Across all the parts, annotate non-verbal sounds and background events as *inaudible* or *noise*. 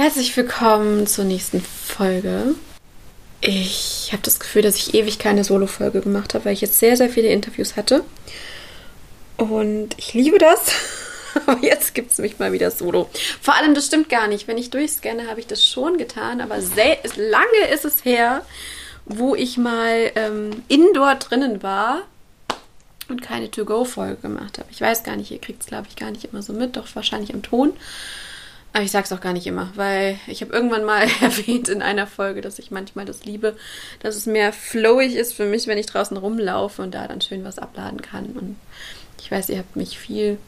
Herzlich willkommen zur nächsten Folge. Ich habe das Gefühl, dass ich ewig keine Solo-Folge gemacht habe, weil ich jetzt sehr, sehr viele Interviews hatte. Und ich liebe das. *laughs* Aber jetzt gibt es mich mal wieder solo. Vor allem, das stimmt gar nicht. Wenn ich durchscanne, habe ich das schon getan. Aber lange ist es her, wo ich mal ähm, indoor drinnen war und keine To-Go-Folge gemacht habe. Ich weiß gar nicht, ihr kriegt es, glaube ich, gar nicht immer so mit. Doch wahrscheinlich im Ton. Aber ich sag's auch gar nicht immer, weil ich habe irgendwann mal *laughs* erwähnt in einer Folge, dass ich manchmal das liebe, dass es mehr flowig ist für mich, wenn ich draußen rumlaufe und da dann schön was abladen kann. Und ich weiß, ihr habt mich viel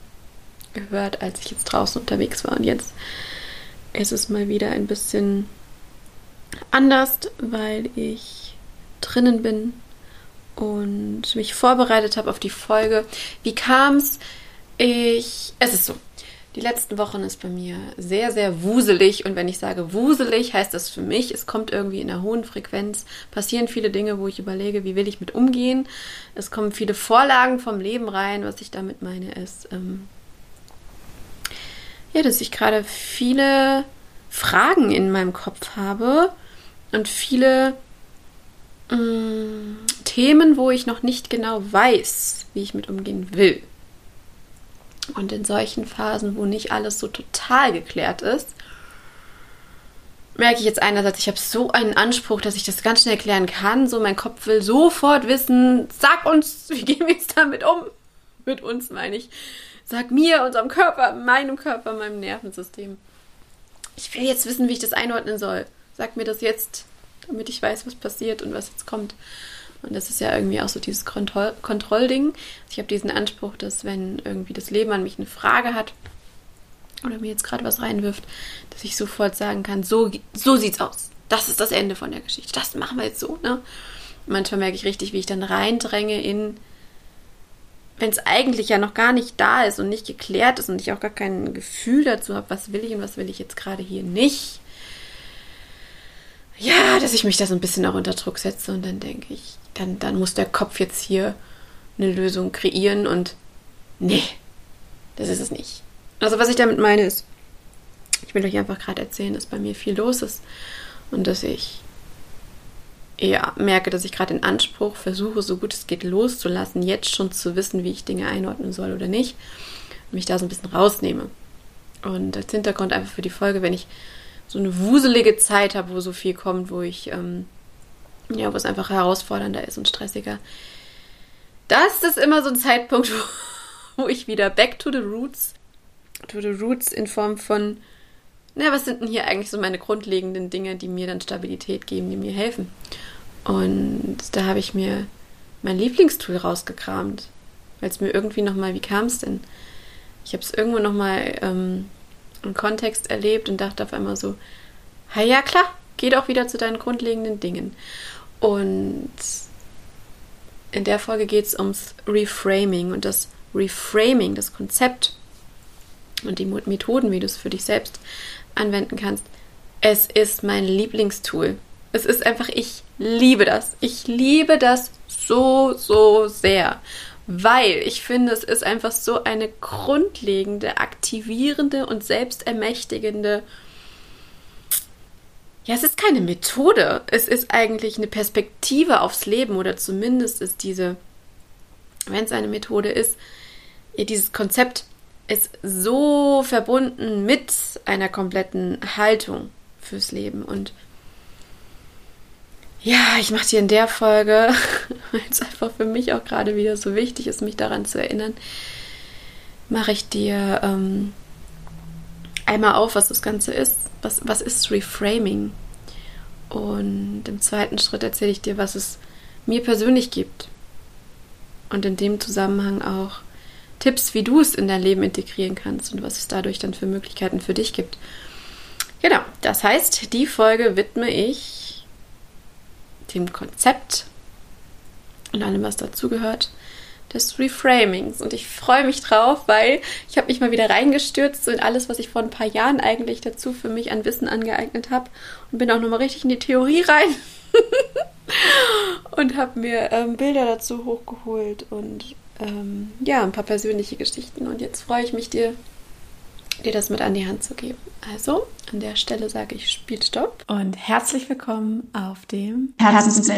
gehört, als ich jetzt draußen unterwegs war. Und jetzt ist es mal wieder ein bisschen anders, weil ich drinnen bin und mich vorbereitet habe auf die Folge. Wie kam's? Ich. Es ist so. Die letzten Wochen ist bei mir sehr, sehr wuselig. Und wenn ich sage wuselig, heißt das für mich, es kommt irgendwie in einer hohen Frequenz, passieren viele Dinge, wo ich überlege, wie will ich mit umgehen. Es kommen viele Vorlagen vom Leben rein. Was ich damit meine, ist, ähm, ja, dass ich gerade viele Fragen in meinem Kopf habe und viele ähm, Themen, wo ich noch nicht genau weiß, wie ich mit umgehen will. Und in solchen Phasen, wo nicht alles so total geklärt ist, merke ich jetzt einerseits, ich habe so einen Anspruch, dass ich das ganz schnell klären kann. So, mein Kopf will sofort wissen, sag uns, *laughs* wie gehen wir jetzt damit um? Mit uns meine ich. Sag mir, unserem Körper, meinem Körper, meinem Nervensystem. Ich will jetzt wissen, wie ich das einordnen soll. Sag mir das jetzt, damit ich weiß, was passiert und was jetzt kommt. Und das ist ja irgendwie auch so dieses Kontroll Kontrollding. Ich habe diesen Anspruch, dass wenn irgendwie das Leben an mich eine Frage hat oder mir jetzt gerade was reinwirft, dass ich sofort sagen kann, so, so sieht's aus. Das ist das Ende von der Geschichte. Das machen wir jetzt so, ne? Manchmal merke ich richtig, wie ich dann reindränge in, wenn es eigentlich ja noch gar nicht da ist und nicht geklärt ist und ich auch gar kein Gefühl dazu habe, was will ich und was will ich jetzt gerade hier nicht. Ja, dass ich mich da so ein bisschen auch unter Druck setze und dann denke ich, dann, dann muss der Kopf jetzt hier eine Lösung kreieren und nee, das ist es nicht. Also was ich damit meine ist, ich will euch einfach gerade erzählen, dass bei mir viel los ist und dass ich ja, merke, dass ich gerade den Anspruch versuche, so gut es geht loszulassen, jetzt schon zu wissen, wie ich Dinge einordnen soll oder nicht, mich da so ein bisschen rausnehme. Und als Hintergrund einfach für die Folge, wenn ich so eine wuselige Zeit habe, wo so viel kommt, wo ich ähm, ja, wo es einfach herausfordernder ist und stressiger. Das ist immer so ein Zeitpunkt, *laughs* wo, wo ich wieder back to the roots, to the roots in Form von, na, was sind denn hier eigentlich so meine grundlegenden Dinge, die mir dann Stabilität geben, die mir helfen? Und da habe ich mir mein Lieblingstool rausgekramt, weil es mir irgendwie nochmal, wie kam es denn? Ich habe es irgendwo nochmal ähm, im Kontext erlebt und dachte auf einmal so, ja klar, geh doch wieder zu deinen grundlegenden Dingen. Und in der Folge geht es ums Reframing und das Reframing, das Konzept und die Methoden, wie du es für dich selbst anwenden kannst. Es ist mein Lieblingstool. Es ist einfach, ich liebe das. Ich liebe das so, so sehr, weil ich finde, es ist einfach so eine grundlegende, aktivierende und selbstermächtigende ja, es ist keine Methode. Es ist eigentlich eine Perspektive aufs Leben oder zumindest ist diese, wenn es eine Methode ist, dieses Konzept ist so verbunden mit einer kompletten Haltung fürs Leben. Und ja, ich mache dir in der Folge, *laughs* weil es einfach für mich auch gerade wieder so wichtig ist, mich daran zu erinnern, mache ich dir ähm, einmal auf, was das Ganze ist. Was, was ist Reframing? Und im zweiten Schritt erzähle ich dir, was es mir persönlich gibt. Und in dem Zusammenhang auch Tipps, wie du es in dein Leben integrieren kannst und was es dadurch dann für Möglichkeiten für dich gibt. Genau, das heißt, die Folge widme ich dem Konzept und allem, was dazugehört des Reframings. Und ich freue mich drauf, weil ich habe mich mal wieder reingestürzt in alles, was ich vor ein paar Jahren eigentlich dazu für mich an Wissen angeeignet habe und bin auch nochmal richtig in die Theorie rein *laughs* und habe mir ähm, Bilder dazu hochgeholt und ähm, ja, ein paar persönliche Geschichten. Und jetzt freue ich mich dir dir das mit an die Hand zu geben. Also, an der Stelle sage ich Spielstopp und herzlich willkommen auf dem Herzens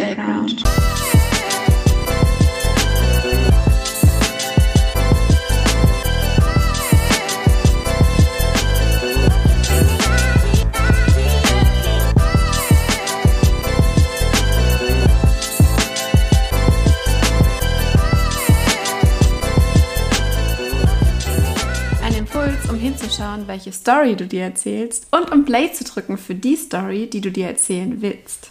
Hinzuschauen, welche Story du dir erzählst und um Play zu drücken für die Story, die du dir erzählen willst.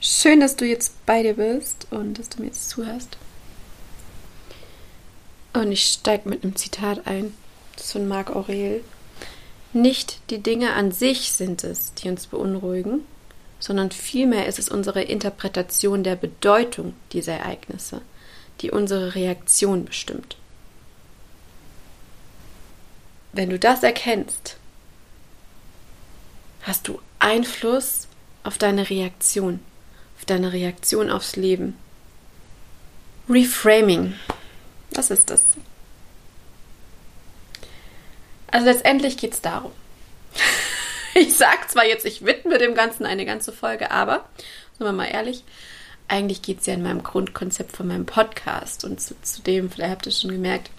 Schön, dass du jetzt bei dir bist und dass du mir jetzt zuhörst. Und ich steige mit einem Zitat ein. Von Marc Aurel. Nicht die Dinge an sich sind es, die uns beunruhigen, sondern vielmehr ist es unsere Interpretation der Bedeutung dieser Ereignisse die unsere Reaktion bestimmt. Wenn du das erkennst, hast du Einfluss auf deine Reaktion, auf deine Reaktion aufs Leben. Reframing. Was ist das? Also letztendlich geht es darum. *laughs* ich sage zwar jetzt, ich widme dem Ganzen eine ganze Folge, aber, sind wir mal ehrlich, eigentlich geht es ja in meinem Grundkonzept von meinem Podcast und zu, zu dem, vielleicht habt ihr schon gemerkt,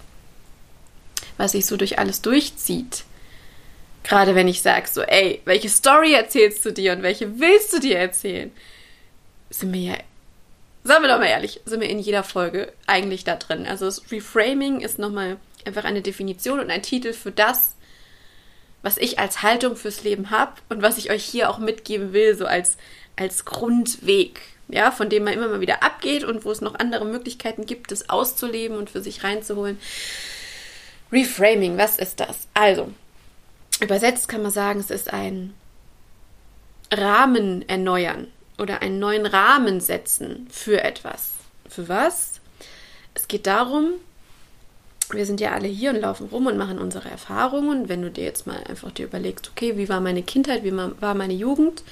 was sich so durch alles durchzieht. Gerade wenn ich sage so, ey, welche Story erzählst du dir und welche willst du dir erzählen? Sind wir ja, sagen wir doch mal ehrlich, sind wir in jeder Folge eigentlich da drin. Also das Reframing ist nochmal einfach eine Definition und ein Titel für das, was ich als Haltung fürs Leben habe und was ich euch hier auch mitgeben will, so als, als Grundweg ja, von dem man immer mal wieder abgeht und wo es noch andere Möglichkeiten gibt, das auszuleben und für sich reinzuholen. Reframing, was ist das? Also, übersetzt kann man sagen, es ist ein Rahmen erneuern oder einen neuen Rahmen setzen für etwas. Für was? Es geht darum, wir sind ja alle hier und laufen rum und machen unsere Erfahrungen. Wenn du dir jetzt mal einfach dir überlegst, okay, wie war meine Kindheit, wie war meine Jugend,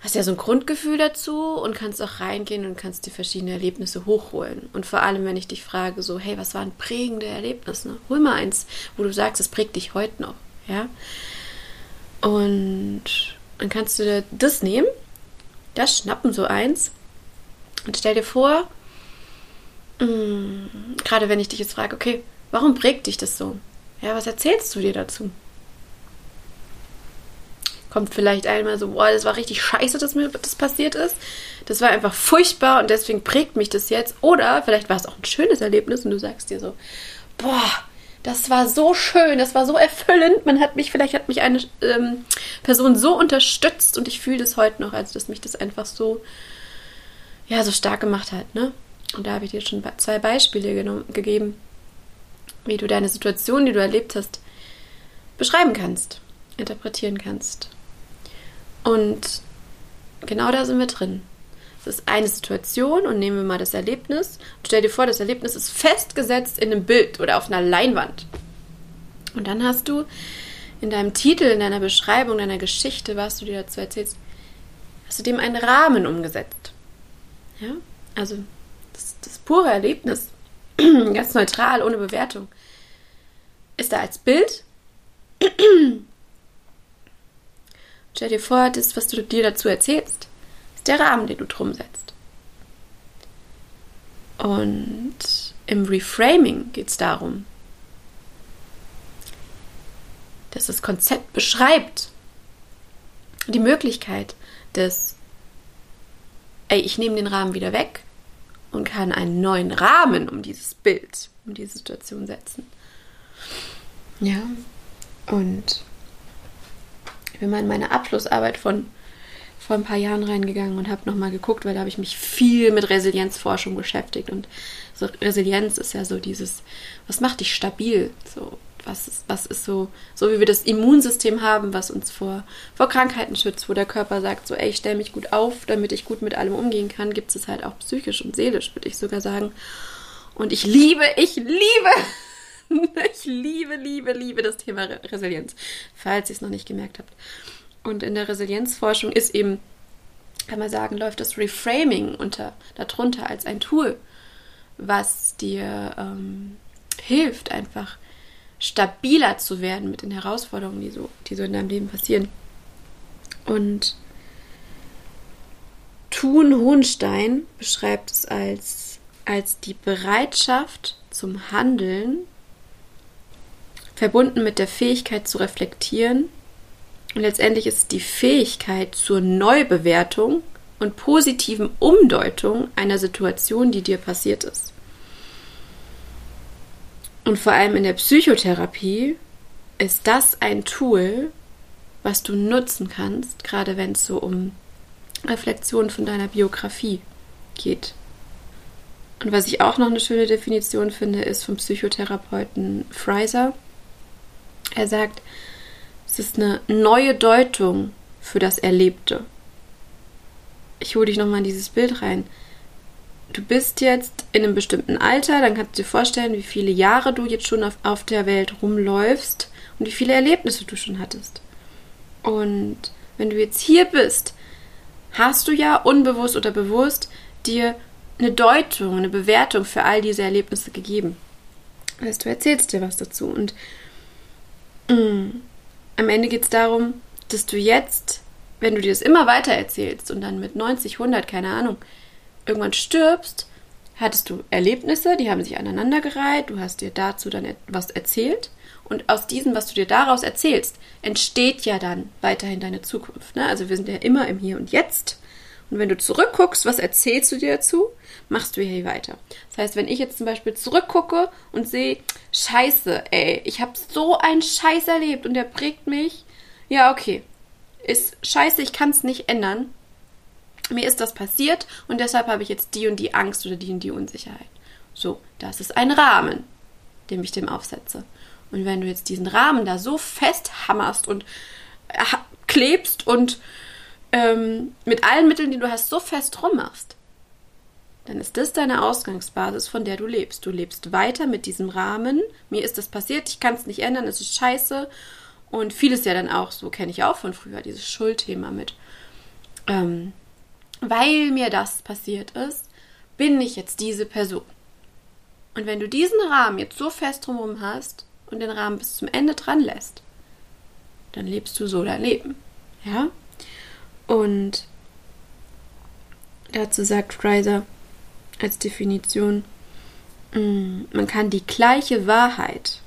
hast ja so ein Grundgefühl dazu und kannst auch reingehen und kannst die verschiedenen Erlebnisse hochholen. Und vor allem, wenn ich dich frage, so, hey, was waren prägende Erlebnisse? Hol mal eins, wo du sagst, es prägt dich heute noch, ja? Und dann kannst du dir das nehmen, das schnappen, so eins, und stell dir vor, mh, mm, gerade wenn ich dich jetzt frage, okay, warum prägt dich das so? Ja, was erzählst du dir dazu? Kommt vielleicht einmal so, boah, das war richtig scheiße, dass mir das passiert ist. Das war einfach furchtbar und deswegen prägt mich das jetzt. Oder vielleicht war es auch ein schönes Erlebnis und du sagst dir so, boah, das war so schön, das war so erfüllend. Man hat mich, vielleicht hat mich eine ähm, Person so unterstützt und ich fühle das heute noch, als dass mich das einfach so, ja, so stark gemacht hat, ne? Und da habe ich dir schon zwei Beispiele gegeben, wie du deine Situation, die du erlebt hast, beschreiben kannst, interpretieren kannst. Und genau da sind wir drin. Es ist eine Situation und nehmen wir mal das Erlebnis. Und stell dir vor, das Erlebnis ist festgesetzt in einem Bild oder auf einer Leinwand. Und dann hast du in deinem Titel, in deiner Beschreibung, deiner Geschichte, was du dir dazu erzählst, hast du dem einen Rahmen umgesetzt. Ja? Also das, das pure Erlebnis, *clears throat* ganz neutral, ohne Bewertung, ist da als Bild *clears throat* Stell dir vor, das, was du dir dazu erzählst, ist der Rahmen, den du drum setzt. Und im Reframing geht es darum, dass das Konzept beschreibt die Möglichkeit des, ey, ich nehme den Rahmen wieder weg und kann einen neuen Rahmen um dieses Bild, um diese Situation setzen. Ja, und bin mal in meine Abschlussarbeit von vor ein paar Jahren reingegangen und habe nochmal geguckt, weil da habe ich mich viel mit Resilienzforschung beschäftigt. Und so Resilienz ist ja so dieses, was macht dich stabil? So, was ist, was ist so, so wie wir das Immunsystem haben, was uns vor, vor Krankheiten schützt, wo der Körper sagt, so, ey, ich stelle mich gut auf, damit ich gut mit allem umgehen kann, gibt es halt auch psychisch und seelisch, würde ich sogar sagen. Und ich liebe, ich liebe *laughs* ich liebe, liebe, liebe das Thema Resilienz, falls ihr es noch nicht gemerkt habt. Und in der Resilienzforschung ist eben, kann man sagen, läuft das Reframing unter, darunter als ein Tool, was dir ähm, hilft, einfach stabiler zu werden mit den Herausforderungen, die so, die so in deinem Leben passieren. Und Thun Hohenstein beschreibt es als, als die Bereitschaft zum Handeln, verbunden mit der Fähigkeit zu reflektieren. Und letztendlich ist es die Fähigkeit zur Neubewertung und positiven Umdeutung einer Situation, die dir passiert ist. Und vor allem in der Psychotherapie ist das ein Tool, was du nutzen kannst, gerade wenn es so um Reflexion von deiner Biografie geht. Und was ich auch noch eine schöne Definition finde, ist vom Psychotherapeuten Fraser. Er sagt, es ist eine neue Deutung für das Erlebte. Ich hole dich nochmal in dieses Bild rein. Du bist jetzt in einem bestimmten Alter, dann kannst du dir vorstellen, wie viele Jahre du jetzt schon auf, auf der Welt rumläufst und wie viele Erlebnisse du schon hattest. Und wenn du jetzt hier bist, hast du ja unbewusst oder bewusst dir eine Deutung, eine Bewertung für all diese Erlebnisse gegeben. Das heißt, du erzählst dir was dazu. Und mm, am Ende geht es darum, dass du jetzt, wenn du dir das immer weiter erzählst und dann mit 90, 100, keine Ahnung, irgendwann stirbst, hattest du Erlebnisse, die haben sich aneinandergereiht, du hast dir dazu dann etwas erzählt und aus diesem, was du dir daraus erzählst, entsteht ja dann weiterhin deine Zukunft. Ne? Also wir sind ja immer im Hier und Jetzt. Und wenn du zurückguckst, was erzählst du dir dazu? Machst du hier weiter. Das heißt, wenn ich jetzt zum Beispiel zurückgucke und sehe, scheiße, ey, ich habe so einen Scheiß erlebt und der prägt mich. Ja, okay. Ist scheiße, ich kann es nicht ändern. Mir ist das passiert und deshalb habe ich jetzt die und die Angst oder die und die Unsicherheit. So, das ist ein Rahmen, den ich dem aufsetze. Und wenn du jetzt diesen Rahmen da so festhammerst und klebst und ähm, mit allen Mitteln, die du hast, so fest rummachst, dann ist das deine Ausgangsbasis, von der du lebst. Du lebst weiter mit diesem Rahmen. Mir ist das passiert, ich kann es nicht ändern, es ist scheiße. Und vieles ja dann auch, so kenne ich auch von früher, dieses Schuldthema mit. Ähm, weil mir das passiert ist, bin ich jetzt diese Person. Und wenn du diesen Rahmen jetzt so fest drumherum hast, und den Rahmen bis zum Ende dran lässt, dann lebst du so dein Leben. Ja? Und dazu sagt Fraser als Definition, mm, man kann die gleiche Wahrheit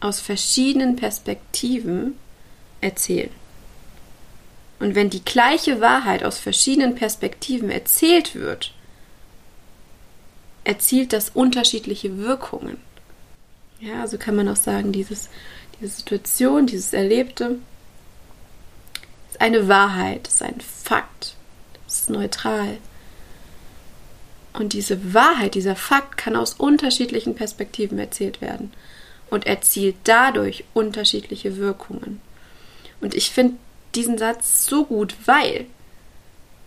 aus verschiedenen Perspektiven erzählen. Und wenn die gleiche Wahrheit aus verschiedenen Perspektiven erzählt wird, erzielt das unterschiedliche Wirkungen. Ja, also kann man auch sagen, dieses, diese Situation, dieses Erlebte, ist eine Wahrheit, ist ein Fakt, ist neutral. Und diese Wahrheit, dieser Fakt kann aus unterschiedlichen Perspektiven erzählt werden und erzielt dadurch unterschiedliche Wirkungen. Und ich finde diesen Satz so gut, weil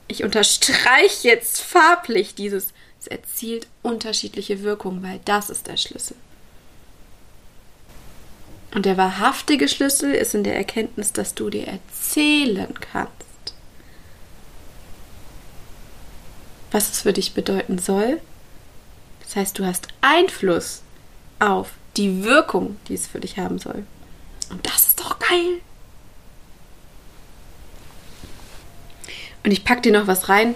ich unterstreiche jetzt farblich dieses, es erzielt unterschiedliche Wirkungen, weil das ist der Schlüssel. Und der wahrhaftige Schlüssel ist in der Erkenntnis, dass du dir erzählen kannst, was es für dich bedeuten soll. Das heißt, du hast Einfluss auf die Wirkung, die es für dich haben soll. Und das ist doch geil. Und ich packe dir noch was rein.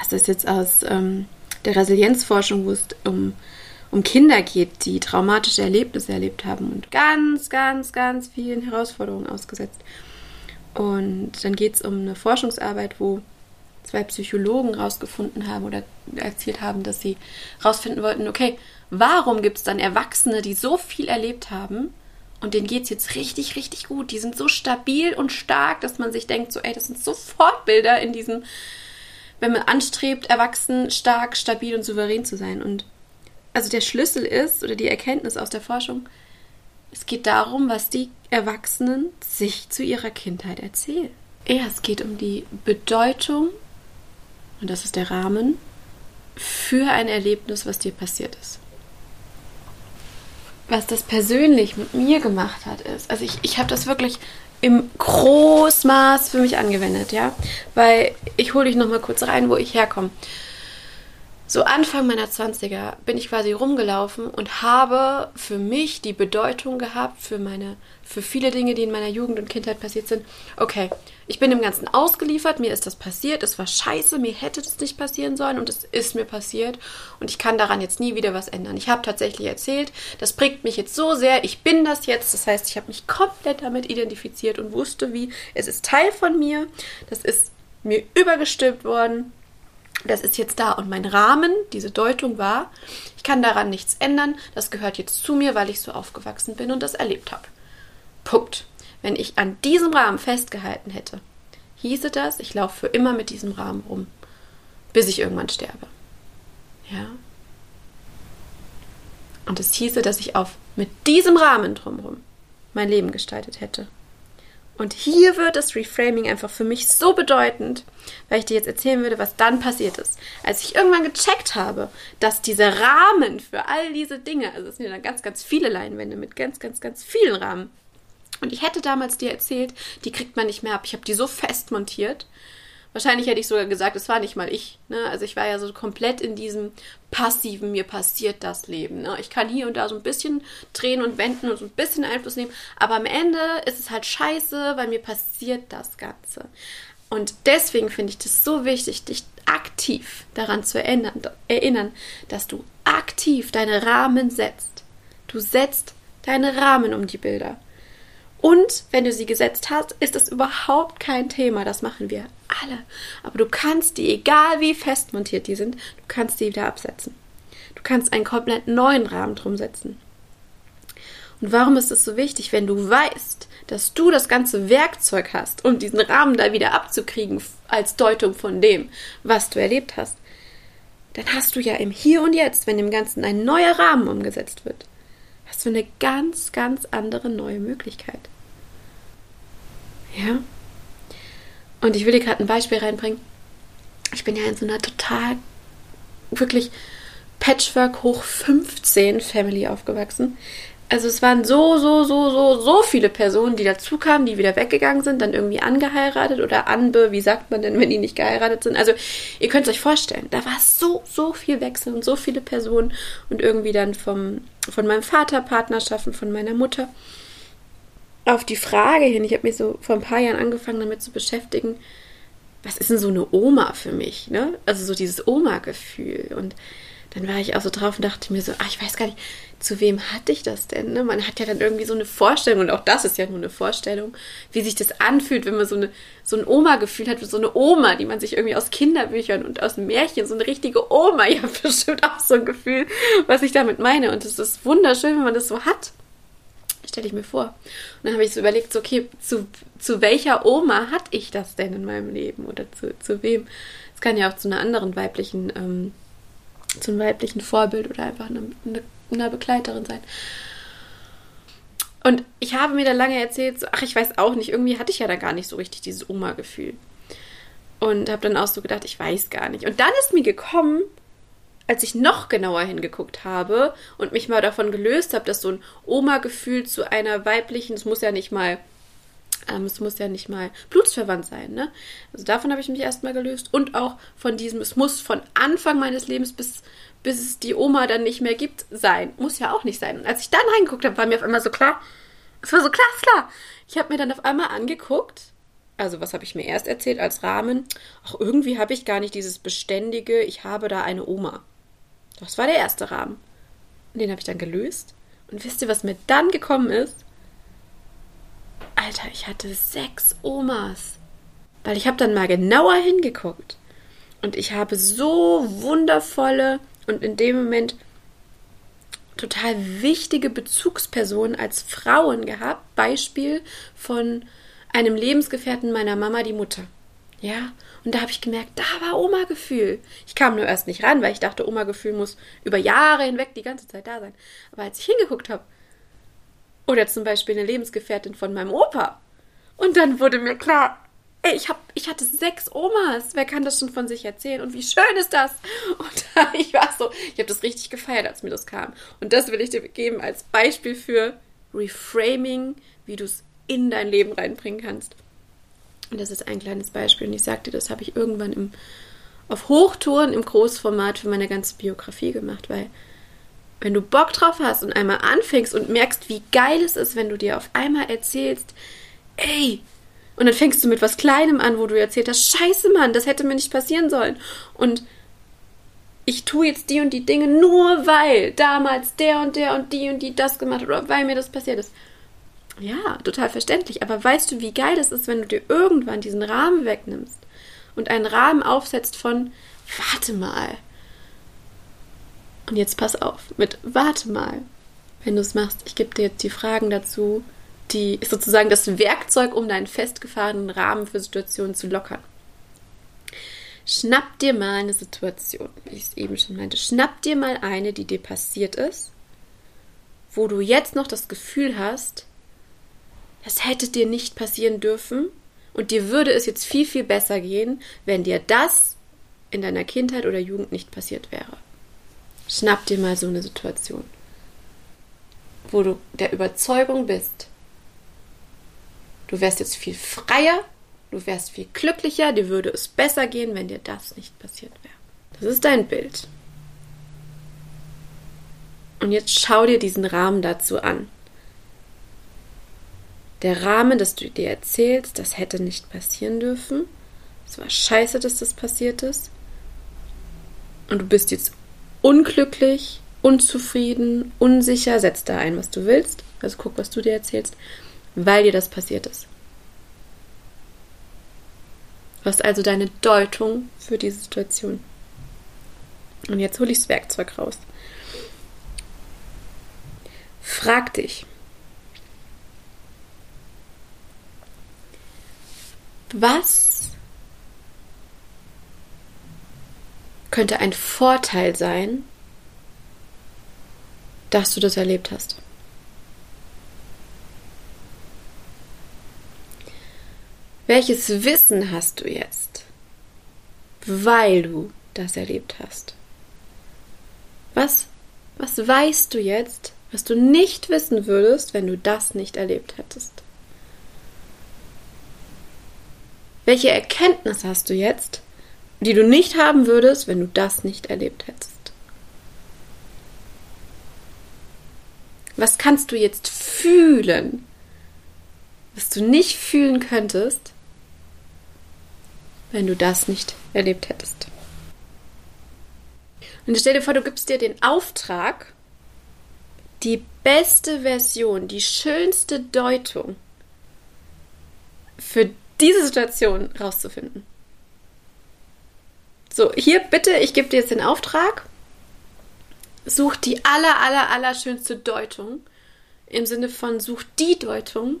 Das ist jetzt aus ähm, der Resilienzforschung, wo es um um Kinder geht, die traumatische Erlebnisse erlebt haben und ganz, ganz, ganz vielen Herausforderungen ausgesetzt. Und dann geht es um eine Forschungsarbeit, wo zwei Psychologen rausgefunden haben oder erzählt haben, dass sie rausfinden wollten, okay, warum gibt es dann Erwachsene, die so viel erlebt haben und denen geht es jetzt richtig, richtig gut. Die sind so stabil und stark, dass man sich denkt, so, ey, das sind so Fortbilder in diesem, wenn man anstrebt, erwachsen, stark, stabil und souverän zu sein. Und also der Schlüssel ist oder die Erkenntnis aus der Forschung, es geht darum, was die Erwachsenen sich zu ihrer Kindheit erzählen. Ja, es geht um die Bedeutung, und das ist der Rahmen, für ein Erlebnis, was dir passiert ist. Was das persönlich mit mir gemacht hat, ist, also ich, ich habe das wirklich im Großmaß für mich angewendet, ja, weil ich hole dich nochmal kurz rein, wo ich herkomme. So Anfang meiner 20er bin ich quasi rumgelaufen und habe für mich die Bedeutung gehabt, für meine, für viele Dinge, die in meiner Jugend und Kindheit passiert sind. Okay, ich bin dem Ganzen ausgeliefert, mir ist das passiert, es war scheiße, mir hätte das nicht passieren sollen und es ist mir passiert und ich kann daran jetzt nie wieder was ändern. Ich habe tatsächlich erzählt, das prägt mich jetzt so sehr, ich bin das jetzt, das heißt, ich habe mich komplett damit identifiziert und wusste, wie, es ist Teil von mir, das ist mir übergestülpt worden das ist jetzt da. Und mein Rahmen, diese Deutung war, ich kann daran nichts ändern, das gehört jetzt zu mir, weil ich so aufgewachsen bin und das erlebt habe. Punkt. Wenn ich an diesem Rahmen festgehalten hätte, hieße das, ich laufe für immer mit diesem Rahmen rum, bis ich irgendwann sterbe. Ja. Und es hieße, dass ich auf mit diesem Rahmen drumherum mein Leben gestaltet hätte. Und hier wird das Reframing einfach für mich so bedeutend, weil ich dir jetzt erzählen würde, was dann passiert ist. Als ich irgendwann gecheckt habe, dass dieser Rahmen für all diese Dinge, also es sind ja dann ganz, ganz viele Leinwände mit ganz, ganz, ganz vielen Rahmen. Und ich hätte damals dir erzählt, die kriegt man nicht mehr ab. Ich habe die so fest montiert, Wahrscheinlich hätte ich sogar gesagt, es war nicht mal ich. Ne? Also ich war ja so komplett in diesem passiven, mir passiert das Leben. Ne? Ich kann hier und da so ein bisschen drehen und wenden und so ein bisschen Einfluss nehmen, aber am Ende ist es halt scheiße, weil mir passiert das Ganze. Und deswegen finde ich das so wichtig, dich aktiv daran zu erinnern, dass du aktiv deine Rahmen setzt. Du setzt deine Rahmen um die Bilder. Und wenn du sie gesetzt hast, ist das überhaupt kein Thema. Das machen wir alle. Aber du kannst die, egal wie fest montiert die sind, du kannst die wieder absetzen. Du kannst einen komplett neuen Rahmen drum setzen. Und warum ist es so wichtig, wenn du weißt, dass du das ganze Werkzeug hast, um diesen Rahmen da wieder abzukriegen als Deutung von dem, was du erlebt hast? Dann hast du ja im Hier und Jetzt, wenn dem Ganzen ein neuer Rahmen umgesetzt wird, hast du eine ganz, ganz andere neue Möglichkeit. Ja? Und ich will dir gerade ein Beispiel reinbringen. Ich bin ja in so einer total, wirklich Patchwork hoch 15 Family aufgewachsen. Also es waren so, so, so, so, so viele Personen, die dazu kamen, die wieder weggegangen sind, dann irgendwie angeheiratet oder anbe, wie sagt man denn, wenn die nicht geheiratet sind? Also ihr könnt es euch vorstellen, da war so, so viel Wechsel und so viele Personen und irgendwie dann vom, von meinem Vater Partnerschaften, von meiner Mutter auf die Frage hin, ich habe mich so vor ein paar Jahren angefangen damit zu beschäftigen, was ist denn so eine Oma für mich, ne? Also so dieses Oma-Gefühl. Und dann war ich auch so drauf und dachte mir so, ach, ich weiß gar nicht, zu wem hatte ich das denn? Ne? Man hat ja dann irgendwie so eine Vorstellung, und auch das ist ja nur eine Vorstellung, wie sich das anfühlt, wenn man so, eine, so ein Oma-Gefühl hat, so eine Oma, die man sich irgendwie aus Kinderbüchern und aus Märchen, so eine richtige Oma, *laughs* ja, bestimmt auch so ein Gefühl, was ich damit meine. Und es ist wunderschön, wenn man das so hat stelle ich mir vor. Und dann habe ich so überlegt, so, okay, zu, zu welcher Oma hatte ich das denn in meinem Leben oder zu, zu wem? Es kann ja auch zu einer anderen weiblichen, ähm, zu einem weiblichen Vorbild oder einfach einer eine Begleiterin sein. Und ich habe mir da lange erzählt, so, ach, ich weiß auch nicht, irgendwie hatte ich ja da gar nicht so richtig dieses Oma-Gefühl. Und habe dann auch so gedacht, ich weiß gar nicht. Und dann ist mir gekommen, als ich noch genauer hingeguckt habe und mich mal davon gelöst habe, dass so ein Oma-Gefühl zu einer weiblichen, es muss ja nicht mal, ähm, es muss ja nicht mal blutsverwandt sein, ne? Also davon habe ich mich erstmal gelöst und auch von diesem, es muss von Anfang meines Lebens bis, bis es die Oma dann nicht mehr gibt, sein. Muss ja auch nicht sein. Und als ich dann reingeguckt habe, war mir auf einmal so klar, es war so klar, klar. Ich habe mir dann auf einmal angeguckt, also was habe ich mir erst erzählt als Rahmen? Ach, irgendwie habe ich gar nicht dieses beständige, ich habe da eine Oma. Das war der erste Rahmen. Und den habe ich dann gelöst. Und wisst ihr, was mir dann gekommen ist? Alter, ich hatte sechs Omas. Weil ich habe dann mal genauer hingeguckt. Und ich habe so wundervolle und in dem Moment total wichtige Bezugspersonen als Frauen gehabt. Beispiel von einem Lebensgefährten meiner Mama, die Mutter. Ja, und da habe ich gemerkt, da war Oma-Gefühl. Ich kam nur erst nicht ran, weil ich dachte, Oma-Gefühl muss über Jahre hinweg die ganze Zeit da sein. Aber als ich hingeguckt habe, oder zum Beispiel eine Lebensgefährtin von meinem Opa, und dann wurde mir klar, ey, ich, hab, ich hatte sechs Omas. Wer kann das schon von sich erzählen? Und wie schön ist das? Und *laughs* ich war so, ich habe das richtig gefeiert, als mir das kam. Und das will ich dir geben als Beispiel für Reframing, wie du es in dein Leben reinbringen kannst. Und das ist ein kleines Beispiel. Und ich sagte, das habe ich irgendwann im auf Hochtouren im Großformat für meine ganze Biografie gemacht, weil wenn du Bock drauf hast und einmal anfängst und merkst, wie geil es ist, wenn du dir auf einmal erzählst, ey, und dann fängst du mit was Kleinem an, wo du erzählt hast, scheiße Mann, das hätte mir nicht passieren sollen. Und ich tue jetzt die und die Dinge nur weil damals der und der und die und die das gemacht hat oder weil mir das passiert ist. Ja, total verständlich. Aber weißt du, wie geil es ist, wenn du dir irgendwann diesen Rahmen wegnimmst und einen Rahmen aufsetzt von, warte mal. Und jetzt pass auf, mit warte mal. Wenn du es machst, ich gebe dir jetzt die Fragen dazu, die ist sozusagen das Werkzeug, um deinen festgefahrenen Rahmen für Situationen zu lockern. Schnapp dir mal eine Situation, wie ich es eben schon meinte. Schnapp dir mal eine, die dir passiert ist, wo du jetzt noch das Gefühl hast, das hätte dir nicht passieren dürfen und dir würde es jetzt viel, viel besser gehen, wenn dir das in deiner Kindheit oder Jugend nicht passiert wäre. Schnapp dir mal so eine Situation, wo du der Überzeugung bist, du wärst jetzt viel freier, du wärst viel glücklicher, dir würde es besser gehen, wenn dir das nicht passiert wäre. Das ist dein Bild. Und jetzt schau dir diesen Rahmen dazu an der Rahmen, dass du dir erzählst, das hätte nicht passieren dürfen. Es war scheiße, dass das passiert ist. Und du bist jetzt unglücklich, unzufrieden, unsicher. Setz da ein, was du willst. Also guck, was du dir erzählst, weil dir das passiert ist. Hast also deine Deutung für diese Situation. Und jetzt hole ich das Werkzeug raus. Frag dich, Was könnte ein Vorteil sein, dass du das erlebt hast? Welches Wissen hast du jetzt, weil du das erlebt hast? Was, was weißt du jetzt, was du nicht wissen würdest, wenn du das nicht erlebt hättest? Welche Erkenntnis hast du jetzt, die du nicht haben würdest, wenn du das nicht erlebt hättest? Was kannst du jetzt fühlen, was du nicht fühlen könntest, wenn du das nicht erlebt hättest? Und stell dir vor, du gibst dir den Auftrag, die beste Version, die schönste Deutung für diese Situation rauszufinden. So, hier bitte, ich gebe dir jetzt den Auftrag. Such die aller, aller, aller schönste Deutung. Im Sinne von such die Deutung,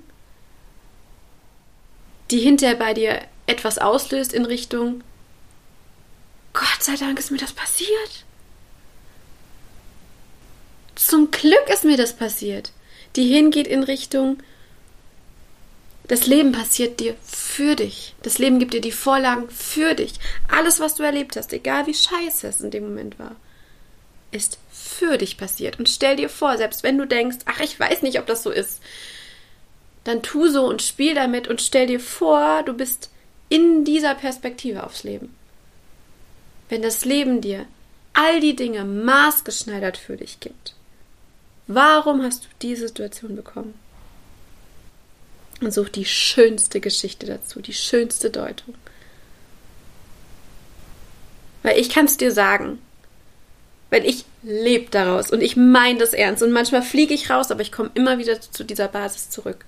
die hinterher bei dir etwas auslöst in Richtung Gott sei Dank ist mir das passiert. Zum Glück ist mir das passiert. Die hingeht in Richtung das Leben passiert dir für dich. Das Leben gibt dir die Vorlagen für dich. Alles, was du erlebt hast, egal wie scheiße es in dem Moment war, ist für dich passiert. Und stell dir vor, selbst wenn du denkst, ach, ich weiß nicht, ob das so ist, dann tu so und spiel damit und stell dir vor, du bist in dieser Perspektive aufs Leben. Wenn das Leben dir all die Dinge maßgeschneidert für dich gibt, warum hast du diese Situation bekommen? Und such die schönste Geschichte dazu, die schönste Deutung. Weil ich kann es dir sagen, weil ich lebe daraus und ich meine das ernst und manchmal fliege ich raus, aber ich komme immer wieder zu dieser Basis zurück.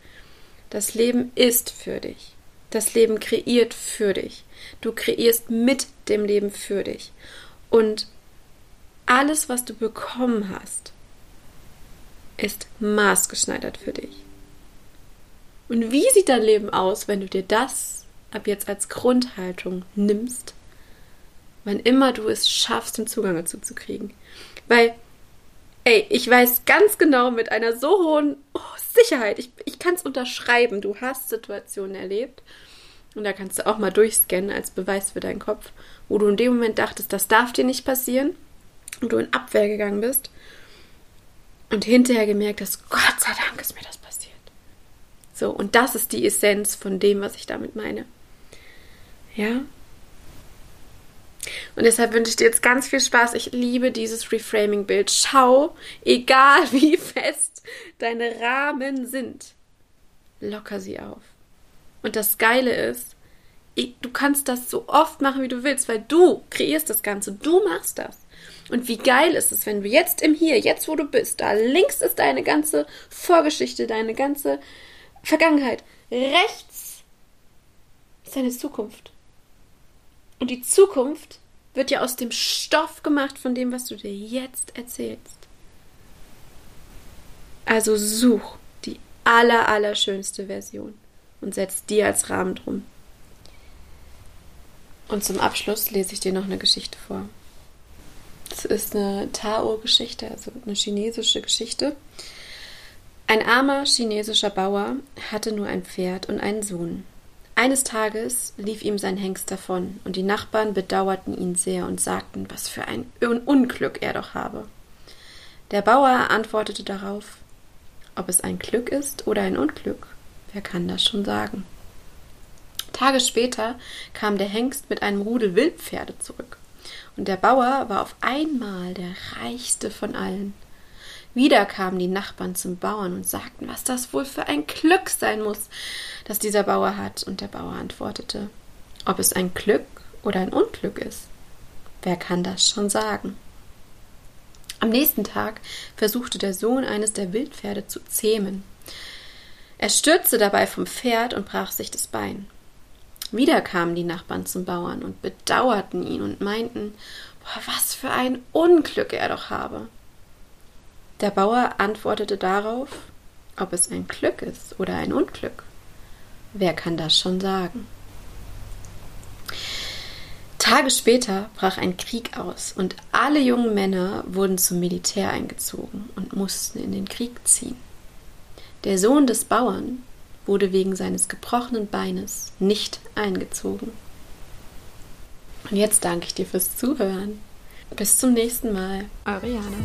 Das Leben ist für dich. Das Leben kreiert für dich. Du kreierst mit dem Leben für dich. Und alles, was du bekommen hast, ist maßgeschneidert für dich. Und wie sieht dein Leben aus, wenn du dir das ab jetzt als Grundhaltung nimmst, wann immer du es schaffst, den Zugang dazu zu kriegen? Weil, ey, ich weiß ganz genau mit einer so hohen oh, Sicherheit, ich, ich kann es unterschreiben, du hast Situationen erlebt, und da kannst du auch mal durchscannen als Beweis für deinen Kopf, wo du in dem Moment dachtest, das darf dir nicht passieren, und du in Abwehr gegangen bist und hinterher gemerkt hast, Gott sei Dank ist mir das so, und das ist die Essenz von dem, was ich damit meine. Ja? Und deshalb wünsche ich dir jetzt ganz viel Spaß. Ich liebe dieses Reframing-Bild. Schau, egal *laughs* wie fest deine Rahmen sind, locker sie auf. Und das Geile ist, du kannst das so oft machen, wie du willst, weil du kreierst das Ganze. Du machst das. Und wie geil ist es, wenn du jetzt im Hier, jetzt wo du bist, da links ist deine ganze Vorgeschichte, deine ganze Vergangenheit, rechts ist deine Zukunft. Und die Zukunft wird ja aus dem Stoff gemacht von dem, was du dir jetzt erzählst. Also such die aller, aller Version und setz die als Rahmen drum. Und zum Abschluss lese ich dir noch eine Geschichte vor. Das ist eine Tao-Geschichte, also eine chinesische Geschichte. Ein armer chinesischer Bauer hatte nur ein Pferd und einen Sohn. Eines Tages lief ihm sein Hengst davon, und die Nachbarn bedauerten ihn sehr und sagten, was für ein Unglück er doch habe. Der Bauer antwortete darauf, ob es ein Glück ist oder ein Unglück, wer kann das schon sagen? Tage später kam der Hengst mit einem Rudel Wildpferde zurück, und der Bauer war auf einmal der reichste von allen. Wieder kamen die Nachbarn zum Bauern und sagten, was das wohl für ein Glück sein muss, das dieser Bauer hat. Und der Bauer antwortete, ob es ein Glück oder ein Unglück ist. Wer kann das schon sagen? Am nächsten Tag versuchte der Sohn eines der Wildpferde zu zähmen. Er stürzte dabei vom Pferd und brach sich das Bein. Wieder kamen die Nachbarn zum Bauern und bedauerten ihn und meinten, boah, was für ein Unglück er doch habe. Der Bauer antwortete darauf, ob es ein Glück ist oder ein Unglück. Wer kann das schon sagen? Tage später brach ein Krieg aus und alle jungen Männer wurden zum Militär eingezogen und mussten in den Krieg ziehen. Der Sohn des Bauern wurde wegen seines gebrochenen Beines nicht eingezogen. Und jetzt danke ich dir fürs Zuhören. Bis zum nächsten Mal. Jana.